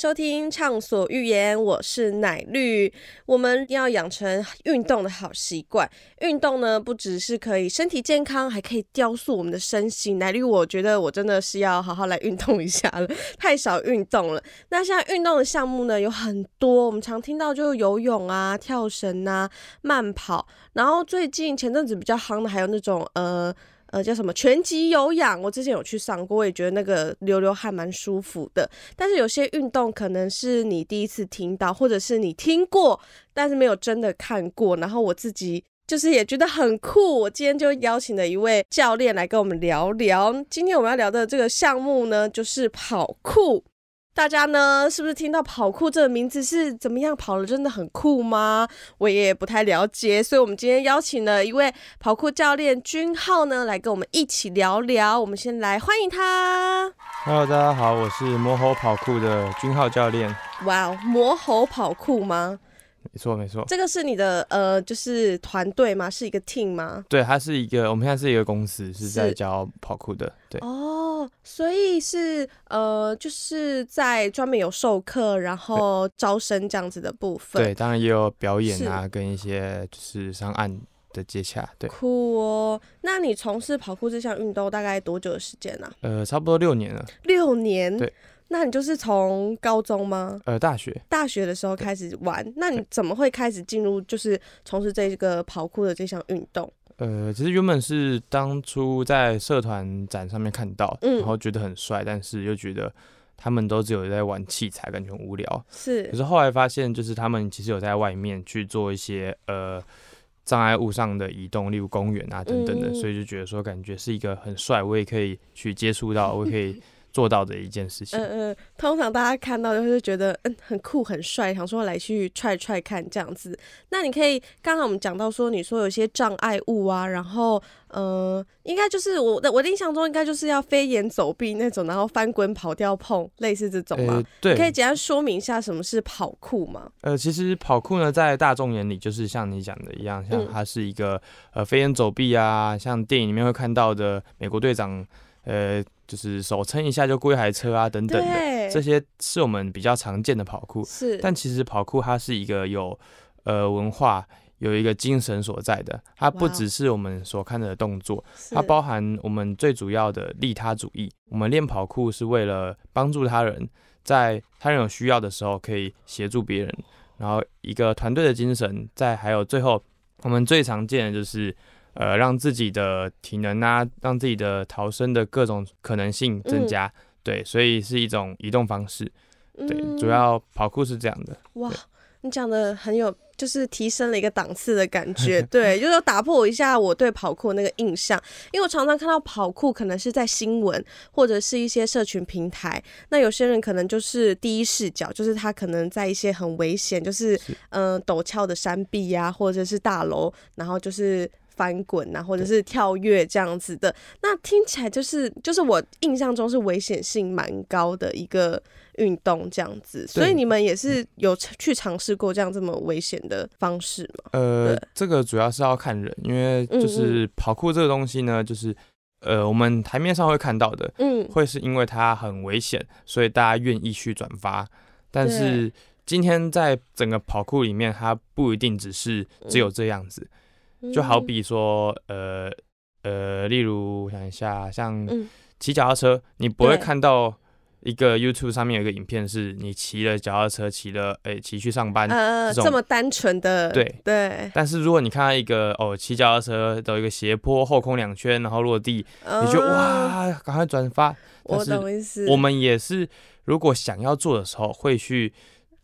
收听《畅所欲言》，我是奶绿。我们要养成运动的好习惯。运动呢，不只是可以身体健康，还可以雕塑我们的身心。奶绿，我觉得我真的是要好好来运动一下了，太少运动了。那现在运动的项目呢有很多，我们常听到就是游泳啊、跳绳啊、慢跑，然后最近前阵子比较夯的还有那种呃。呃，叫什么拳击有氧？我之前有去上过，我也觉得那个流流汗蛮舒服的。但是有些运动可能是你第一次听到，或者是你听过，但是没有真的看过。然后我自己就是也觉得很酷。我今天就邀请了一位教练来跟我们聊聊。今天我们要聊的这个项目呢，就是跑酷。大家呢，是不是听到跑酷这个名字是怎么样？跑了真的很酷吗？我也不太了解，所以我们今天邀请了一位跑酷教练君浩呢，来跟我们一起聊聊。我们先来欢迎他。Hello，大家好，我是魔猴跑酷的君浩教练。哇哦，魔猴跑酷吗？没错，没错，这个是你的呃，就是团队吗？是一个 team 吗？对，它是一个，我们现在是一个公司，是在教跑酷的。对哦，所以是呃，就是在专门有授课，然后招生这样子的部分。对，当然也有表演啊，跟一些就是上岸的接洽。对，酷哦。那你从事跑酷这项运动大概多久的时间呢？呃，差不多六年了。六年。对。那你就是从高中吗？呃，大学。大学的时候开始玩，那你怎么会开始进入就是从事这个跑酷的这项运动？呃，其实原本是当初在社团展上面看到，然后觉得很帅，但是又觉得他们都只有在玩器材，感觉很无聊。是。可是后来发现，就是他们其实有在外面去做一些呃障碍物上的移动，例如公园啊等等的，所以就觉得说感觉是一个很帅，我也可以去接触到，我也可以。做到的一件事情。嗯嗯，通常大家看到就是觉得嗯很酷很帅，想说来去踹踹看这样子。那你可以刚才我们讲到说，你说有些障碍物啊，然后呃，应该就是我的我的印象中应该就是要飞檐走壁那种，然后翻滚跑跳碰，类似这种吗？对，可以简单说明一下什么是跑酷吗？呃，其实跑酷呢，在大众眼里就是像你讲的一样，像它是一个呃飞檐走壁啊，像电影里面会看到的美国队长。呃，就是手撑一下就过一台车啊，等等的，这些是我们比较常见的跑酷。是，但其实跑酷它是一个有呃文化、有一个精神所在的。它不只是我们所看的动作，它包含我们最主要的利他主义。我们练跑酷是为了帮助他人，在他人有需要的时候可以协助别人，然后一个团队的精神。在还有最后，我们最常见的就是。呃，让自己的体能啊，让自己的逃生的各种可能性增加，对，所以是一种移动方式，对，主要跑酷是这样的。哇，你讲的很有，就是提升了一个档次的感觉，对，就是打破一下我对跑酷那个印象，因为我常常看到跑酷可能是在新闻或者是一些社群平台，那有些人可能就是第一视角，就是他可能在一些很危险，就是嗯陡峭的山壁呀，或者是大楼，然后就是。翻滚啊，或者是跳跃这样子的，那听起来就是就是我印象中是危险性蛮高的一个运动这样子，所以你们也是有去尝试过这样这么危险的方式吗？呃，这个主要是要看人，因为就是跑酷这个东西呢，就是呃我们台面上会看到的，嗯，会是因为它很危险，所以大家愿意去转发，但是今天在整个跑酷里面，它不一定只是只有这样子。就好比说，呃呃，例如想一下，像骑脚踏车，你不会看到一个 YouTube 上面有一个影片，是你骑了脚踏车，骑了哎骑去上班，这么单纯的，对对。但是如果你看到一个哦骑脚踏车走一个斜坡，后空两圈，然后落地，你就哇，赶快转发。我懂意思。我们也是，如果想要做的时候，会去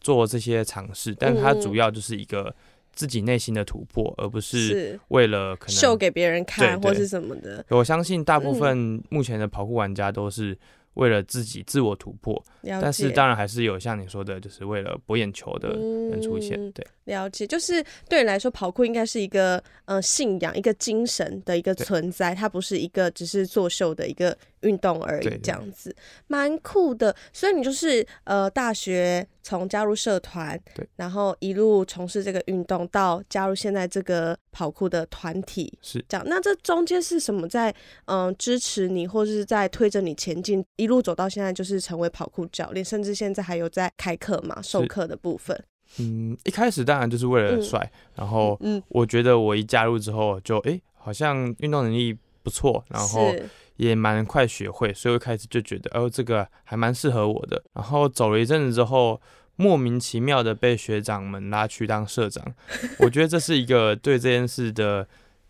做这些尝试，但它主要就是一个。自己内心的突破，而不是为了可能秀给别人看或是什么的。我相信大部分目前的跑酷玩家都是为了自己自我突破，但是当然还是有像你说的，就是为了博眼球的人出现。对，了解，就是对你来说，跑酷应该是一个呃信仰、一个精神的一个存在，它不是一个只是作秀的一个。运动而已，这样子蛮酷的。所以你就是呃大学从加入社团，对，然后一路从事这个运动到加入现在这个跑酷的团体，是。这样。那这中间是什么在嗯、支持你，或者是在推着你前进，一路走到现在就是成为跑酷教练，甚至现在还有在开课嘛，授课的部分。嗯，一开始当然就是为了嗯。帅，然后嗯，我觉得我一加入之后就诶，好像运动能力不错，然后是也蛮快学会，所以我一开始就觉得哦这个还蛮适合我的。然后走了一阵子之后，莫名其妙的被学长们拉去当社长，我觉得这是一个对这件事的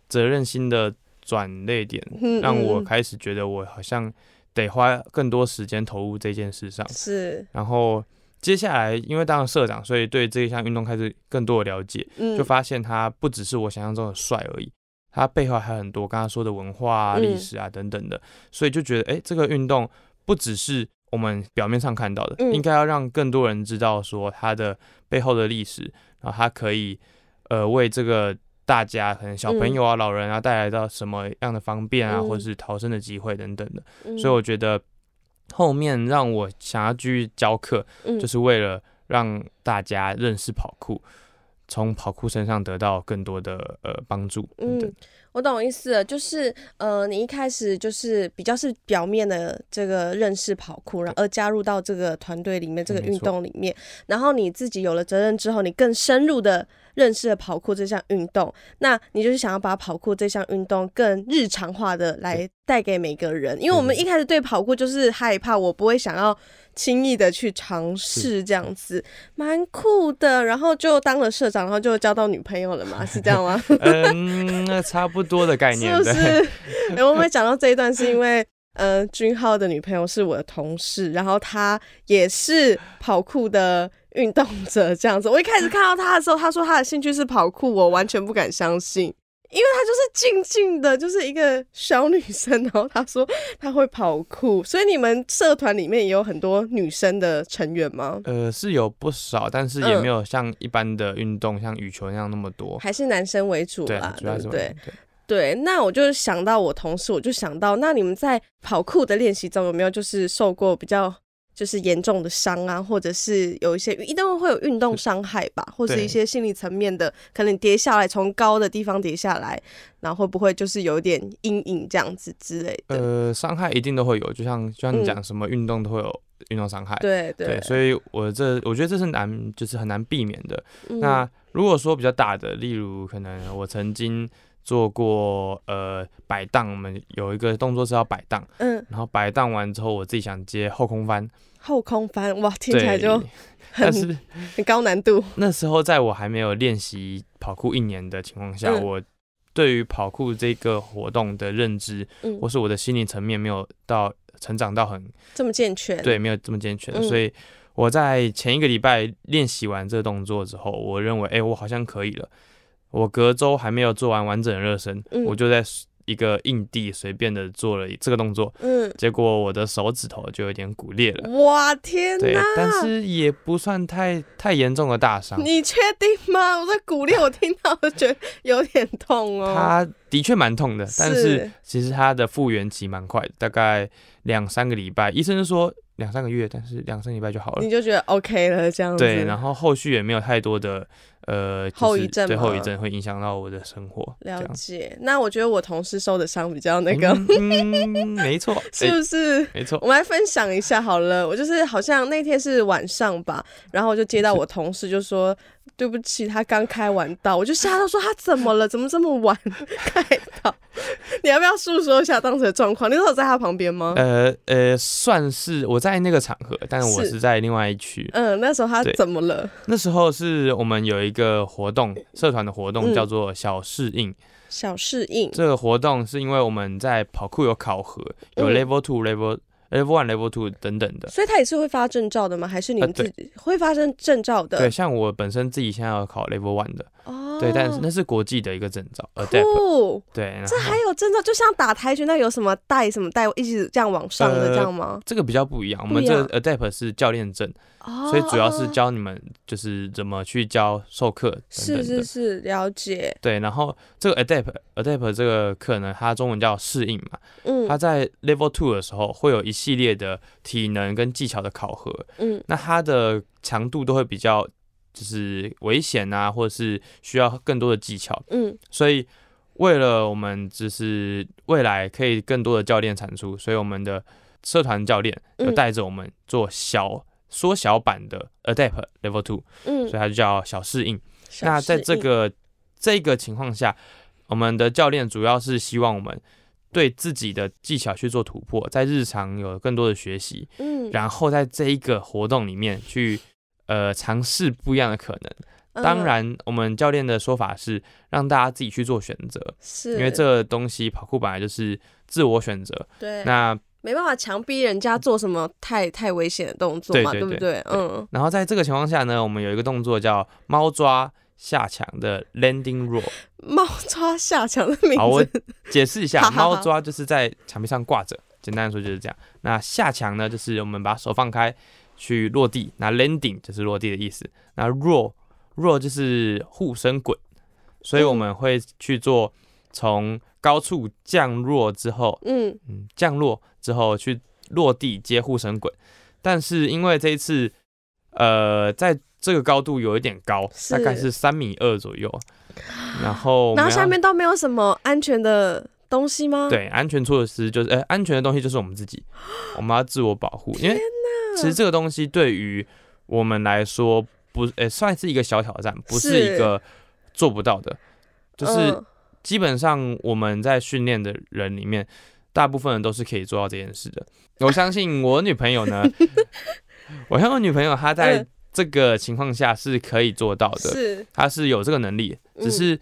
责任心的转捩点，嗯让我嗯开始觉得我好像得花更多时间投入这件事上。是。然后接下来因为当了社长，所以对这一项运动开始更多的了解，嗯。就发现他不只是我想象中的帅而已，它背后还有很多刚刚说的文化啊、嗯。历史啊等等的，所以就觉得，哎，这个运动不只是我们表面上看到的，嗯。应该要让更多人知道说它的背后的历史，然后它可以呃为这个大家可能小朋友啊、老人啊带来到什么样的方便啊，嗯或者是逃生的机会等等的，嗯。所以我觉得后面让我想要继续教课，嗯。就是为了让大家认识跑酷，从跑酷身上得到更多的呃帮助嗯。我懂意思了，就是呃，你一开始就是比较是表面的这个认识跑酷，然后而加入到这个团队里面，这个运动里面，然后你自己有了责任之后，你更深入的认识了跑酷这项运动，那你就是想要把跑酷这项运动更日常化的来带给每个人，因为我们一开始对跑酷就是害怕，我不会想要轻易的去尝试这样子，蛮酷的，然后就当了社长，然后就交到女朋友了嘛，是这样吗？嗯，那差不多的概念，是不，是？我们讲到这一段，是因为呃，君浩的女朋友是我的同事，然后她也是跑酷的运动者，这样子。我一开始看到他的时候，他说他的兴趣是跑酷，我完全不敢相信。因为她就是静静的，就是一个小女生，然后她说她会跑酷，所以你们社团里面也有很多女生的成员吗？呃，是有不少，但是也嗯没有像一般的运动，像羽球那样那么多。还是男生为主对啦，，对不对？对。对，那我就想到我同事，我就想到，那你们在跑酷的练习中有没有就是受过比较就是严重的伤啊，或者是有一些一定会有运动伤害吧，或是一些心理层面的，可能跌下来从高的地方跌下来，然后会不会就是有点阴影这样子之类的？呃，伤害一定都会有，就像就像你嗯讲，什么运动都会有运动伤害。对对，所以我这我觉得这是难，就是很难避免的。嗯那如果说比较大的，例如可能我曾经做过呃摆荡，我们有一个动作是要摆荡，嗯。然后摆荡完之后，我自己想接后空翻，后空翻哇，听起来就很但是很高难度。那时候在我还没有练习跑酷一年的情况下，嗯。我对于跑酷这个活动的认知，嗯。或，是我的心理层面没有到成长到很这么健全，对，没有这么健全，嗯。所以我在前一个礼拜练习完这个动作之后，我认为，哎、我好像可以了。我隔周还没有做完完整的热身，嗯我就在一个硬地随便的做了这个动作，嗯，结果我的手指头就有点骨裂了。哇天对！，但是也不算太太严重的大伤，你确定吗？我在骨裂，我听到我觉得有点痛哦。他的确蛮痛的，但是是其实他的复原期蛮快的，大概两三个礼拜。医生说两三个月，但是两三个礼拜就好了你。就觉得 OK 了，这样子。对，然后后续也没有太多的呃、就是后遗症吗对后遗症会影响到我的生活。了解。那我觉得我同事受的伤比较那个，嗯，嗯没错，是哎不是？没错，我们来分享一下好了。我就是好像那天是晚上吧，然后我就接到我同事就说。对不起，他刚开完刀，我就吓到说他怎么了？怎么这么晚 开刀？你要不要诉说一下当时的状况？你那时候在他旁边吗？呃呃，算是我在那个场合，但是我是是在另外一区。嗯，那时候他怎么了？那时候是我们有一个活动，社团的活动嗯叫做小适应。小适应。这个活动是因为我们在跑酷有考核，有嗯 Level Two、Level Level One、Level Two 等等的。所以他也是会发证照的吗？还是你们自己会发生证照的？对，像我本身自己现在要考 Level One 的，哦，哦，对，但是那是国际的一个证照酷，对，然这还有证照，就像打跆拳道有什么带什么带，一直这样往上的呃这样吗？这个比较不一样，我们这个 adapt 是教练证，哦，所以主要是教你们就是怎么去教授课等是。是是，了解，对，然后这个 adapt adapt 这个课呢，它中文叫适应嘛，嗯。它在 Level Two 的时候会有一系列的体能跟技巧的考核，嗯。那它的强度都会比较就是危险啊，或者是需要更多的技巧，嗯。所以为了我们就是未来可以更多的教练产出，所以我们的社团教练有嗯带着我们做小缩小版的 Adapt Level Two，嗯，所以它就叫小适应。那在这个这个情况下，我们的教练主要是希望我们对自己的技巧去做突破，在日常有更多的学习，嗯，然后在这一个活动里面去呃尝试不一样的可能。当嗯然，我们教练的说法是让大家自己去做选择，是因为这个东西跑酷本来就是自我选择。对那没办法强逼人家做什么太太危险的动作嘛，对不对？嗯，然后在这个情况下呢，我们有一个动作叫猫抓下墙的 landing roll。猫抓下墙的名好，我字，解释一下，猫抓就是在墙壁上挂着，简单的说就是这样。那下墙呢，就是我们把手放开去落地，那 landing 就是落地的意思。那 roll roll 就是护身滚，所以我们会去做从高处降落之后，嗯嗯，降落之后去落地接护身滚。但是因为这一次，呃，在这个高度有一点高，大概是是三米二左右，然后然后下面都没有什么安全的东西吗？，对，安全措施就是，呃，安全的东西就是我们自己，我们要自我保护。因为其实这个东西对于我们来说，不，呃，算是一个小挑战，不是是一个做不到的。就是嗯基本上我们在训练的人里面，大部分人都是可以做到这件事的。我相信我女朋友呢，我相信我女朋友她在嗯这个情况下是可以做到的，是她是有这个能力，只嗯是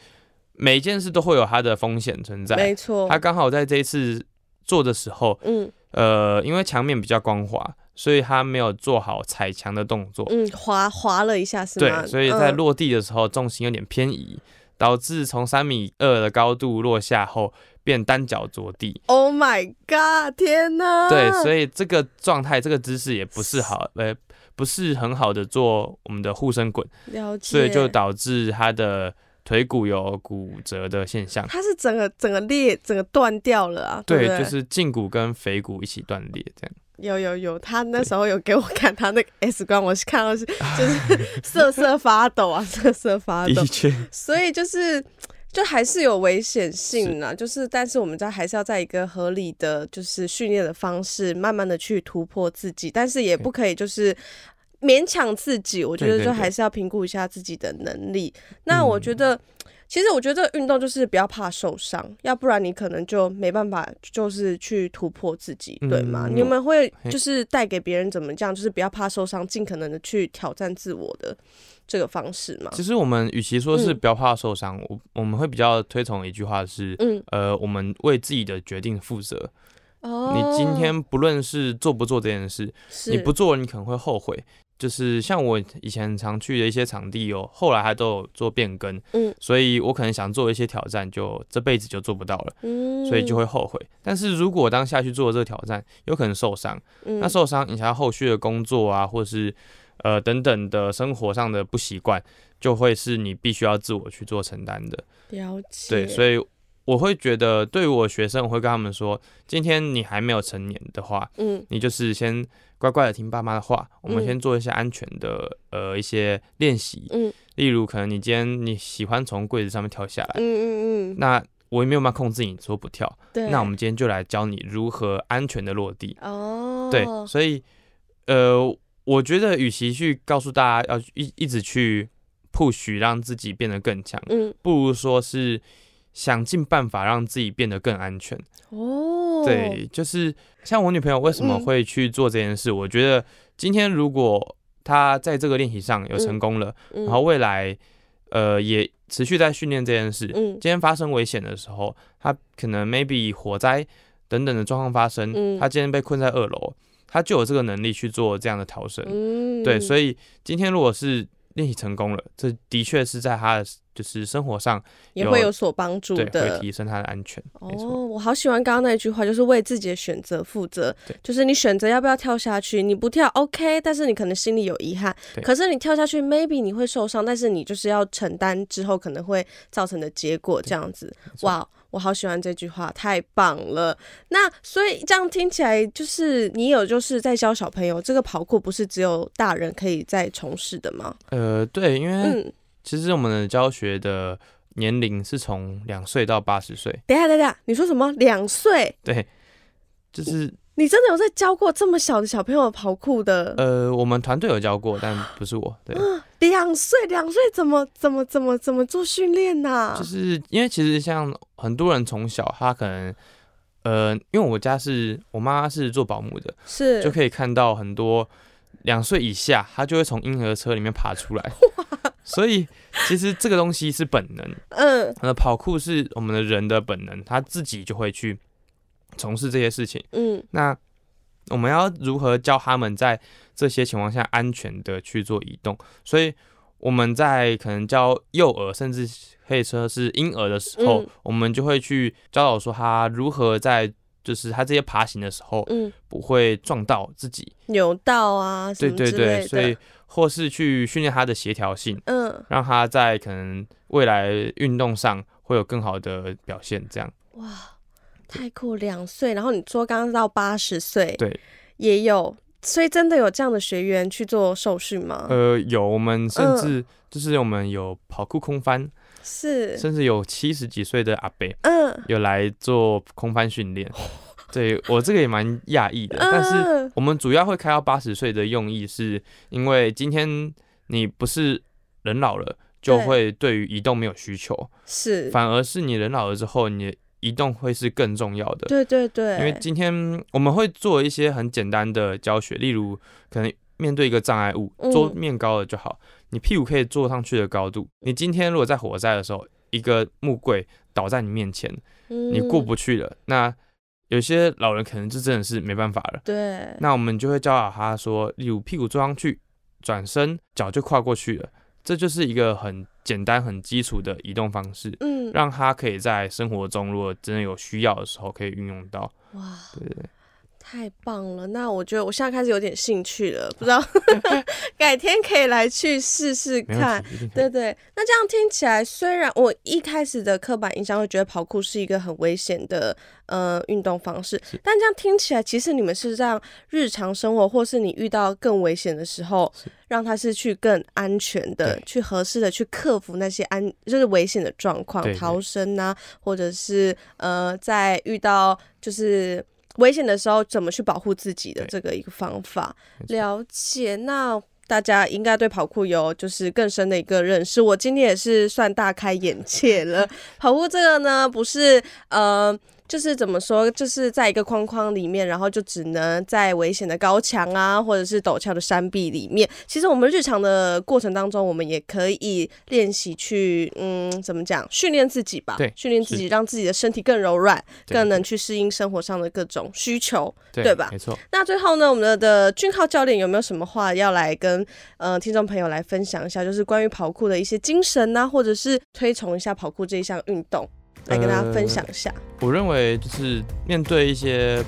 每一件事都会有它的风险存在。没错，他刚好在这一次做的时候，嗯呃，因为墙面比较光滑，所以他没有做好踩墙的动作。嗯滑滑了一下是吗？对，所以在嗯落地的时候重心有点偏移，导致从三米二的高度落下后变单脚着地。Oh my God！天哪！对，所以这个状态、这个姿势也不是好，呃，不是很好的做我们的护身滚，了解，所以就导致他的腿骨有骨折的现象。它是整个整个裂，整个断掉了啊！对对，不对，就是胫骨跟腓骨一起断裂，这样。有有有，他那时候有给我看他那个 X 光，我是看到是 就是瑟瑟发抖啊，瑟瑟发抖的，确，所以就是。就还是有危险性啊，就是但是我们在还是要在一个合理的就是训练的方式，慢慢的去突破自己，但是也不可以就是勉强自己，我觉得就还是要评估一下自己的能力。那我嗯觉得。其实我觉得这个运动就是不要怕受伤，要不然你可能就没办法，就是去突破自己，对吗？嗯你们会就是带给别人怎么样，就是不要怕受伤，尽可能的去挑战自我的这个方式嘛？其实我们与其说是嗯不要怕受伤，我我们会比较推崇一句话是，嗯，呃，我们为自己的决定负责。哦你今天不论是做不做这件事，是你不做，你可能会后悔。就是像我以前常去的一些场地哦，后来还都有做变更，嗯所以我可能想做一些挑战，就这辈子就做不到了，嗯所以就会后悔。但是如果当下去做这个挑战，有可能受伤，嗯那受伤影响到后续的工作啊，或者是呃等等的生活上的不习惯，就会是你必须要自我去做承担的。了解，对，所以我会觉得，对于我学生，我会跟他们说，今天你还没有成年的话，嗯你就是先乖乖的听爸妈的话，我们嗯先做一些安全的呃一些练习，嗯例如可能你今天你喜欢从柜子上面跳下来，嗯嗯嗯，那我也没有办法控制你说不跳，对，那我们今天就来教你如何安全的落地。哦，对，所以呃，我觉得与其去告诉大家要一一直去 push 让自己变得更强，嗯不如说是想尽办法让自己变得更安全。哦，对，就是像我女朋友为什么嗯会去做这件事？我觉得今天如果她在这个练习上有成功了，嗯，然后未来呃也持续在训练这件事，嗯今天发生危险的时候，她可能 maybe 火灾等等的状况发生，嗯她今天被困在二楼，她就有这个能力去做这样的逃生。嗯，对，所以以今天如果是练习成功了，这的确是在他的就是生活上也会有所帮助对，的会。提升他的安全。哦，我好喜欢刚刚那一句话，就是为自己的选择负责。就是你选择要不要跳下去，你不跳 OK，但是你可能心里有遗憾。可是你跳下去，maybe 你会受伤，但是你就是要承担之后可能会造成的结果，这样子。哇，我好喜欢这句话，太棒了。那所以这样听起来，就是你有就是在教小朋友，这个跑酷不是只有大人可以在从事的吗？呃，对，因为嗯，其实我们的教学的年龄是从两岁到八十岁，等一下等一下，你说什么？两岁？对，就是你真的有在教过这么小的小朋友跑酷的？呃，我们团队有教过，但不是我，对，两岁，两岁怎么怎么怎么怎么做训练呐？就是因为其实像很多人从小他可能。呃，因为我家是我妈是做保姆的，是就可以看到很多两岁以下，他就会从婴儿车里面爬出来。所以其实这个东西是本能，嗯呃，跑酷是我们的人的本能，他自己就会去从事这些事情。嗯那我们要如何教他们在这些情况下安全的去做移动？所以我们在可能教幼儿，甚至可以说是婴儿的时候，嗯我们就会去教导说他如何在就是他这些爬行的时候嗯，不会撞到自己。扭到啊对对。对，所以或是去训练他的协调性，嗯，让他在可能未来运动上会有更好的表现。这样哇，太酷！两岁，然后你说刚刚到八十岁，对，也有，所以真的有这样的学员去做受训吗？呃，有我们甚嗯至就是我们有跑酷空翻，是，甚至有七十几岁的阿伯嗯，有来做空翻训练。对我这个也蛮讶异的，但是嗯我们主要会开到八十岁的用意，是因为今天你不是人老了，就对会对于移动没有需求，是，反而是你人老了之后，你的移动会是更重要的。对对对，因为今天我们会做一些很简单的教学，例如可能面对一个障碍物，嗯桌面高了就好，你屁股可以坐上去的高度。你今天如果在火灾的时候，一个木柜倒在你面前，你过嗯不去了，那有些老人可能就真的是没办法了。对，那我们就会教导他说，例如屁股坐上去，转身脚就跨过去了，这就是一个很简单、很基础的移动方式，嗯，让他可以在生活中如果真的有需要的时候可以运用到。哇，对对对。太棒了！那我觉得我现在开始有点兴趣了，不知道 改天可以来去试试看。对对，那这样听起来，虽然我一开始的刻板印象会觉得跑酷是一个很危险的呃运动方式，但这样听起来，其实你们是让日常生活，或是你遇到更危险的时候，让他是去更安全的，去合适的去克服那些安就是危险的状况逃生啊，或者是呃在遇到就是。危险的时候怎么去保护自己的这个一个方法，了解。那大家应该对跑酷有就是更深的一个认识。我今天也是算大开眼界了。跑酷这个呢，不是呃。就是怎么说，就是在一个框框里面，然后就只能在危险的高墙啊，或者是陡峭的山壁里面。其实我们日常的过程当中，我们也可以练习去，嗯，怎么讲，训练自己吧。对训练自己，让自己的身体更柔软，更能去适应生活上的各种需求。对对吧没错。那最后呢，我们的的俊浩教练有没有什么话要来跟呃听众朋友来分享一下？就是关于跑酷的一些精神呐、或者是推崇一下跑酷这一项运动，来跟大家分享一下。我认为就是面对一些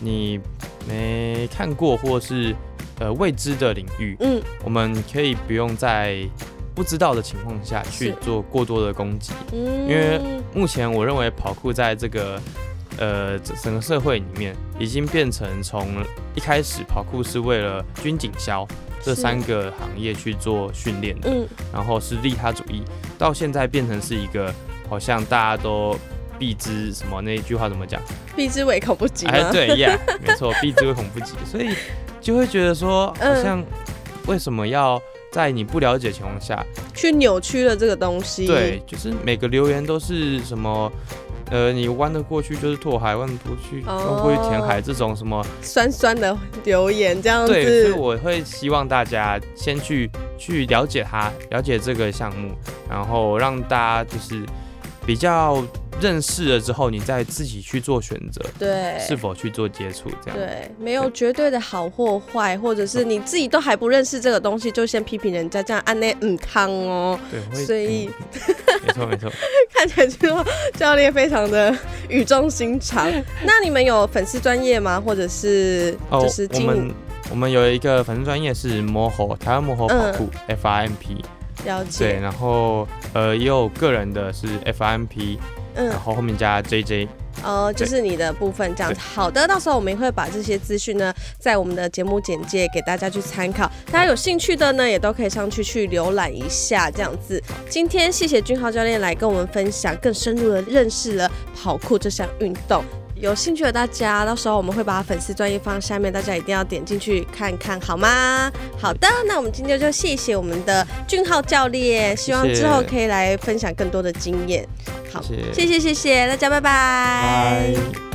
你没看过或是呃未知的领域，嗯，我们可以不用在不知道的情况下去做过多的攻击。嗯，因为目前我认为跑酷在这个呃整整个社会里面，已经变成从一开始跑酷是为了军警消这三个行业去做训练的，嗯。然后是利他主义，到现在变成是一个好像大家都避之什么那一句话怎么讲？避之唯恐不及？哎，对，yeah，没错，避之唯恐不及，所以就会觉得说，好嗯像为什么要在你不了解的情况下，去扭曲了这个东西。对，就是每个留言都是什么。呃，你弯得过去就是拓海，弯得过去弯哦过去填海，这种什么酸酸的留言这样子。对，所以我会希望大家先去去了解它，了解这个项目，然后让大家就是比较认识了之后，你再自己去做选择，对，是否去做接触这样。对，没有绝对的好或坏，或者是你自己都还不认识这个东西，就先批评人家这样按那嗯汤哦。对，所以 没错没错，看起来就教练非常的语重心长。那你们有粉丝专业吗？或者是就是我们我们有一个粉丝专业是摩猴台湾摩猴跑酷 FRMP。了解。对，然后呃也有个人的是 FMP，嗯，然后后面加 JJ，哦，就是你的部分这样子。好的，到时候我们也会把这些资讯呢，在我们的节目简介给大家去参考。大家有兴趣的呢，也都可以上去去浏览一下这样子。今天谢谢俊浩教练来跟我们分享，更深入的认识了跑酷这项运动。有兴趣的大家，到时候我们会把粉丝专业放下面，大家一定要点进去看看，好吗？好的，那我们今天就谢谢我们的俊浩教练，希望之后可以来分享更多的经验。好，谢谢谢谢大家，拜拜。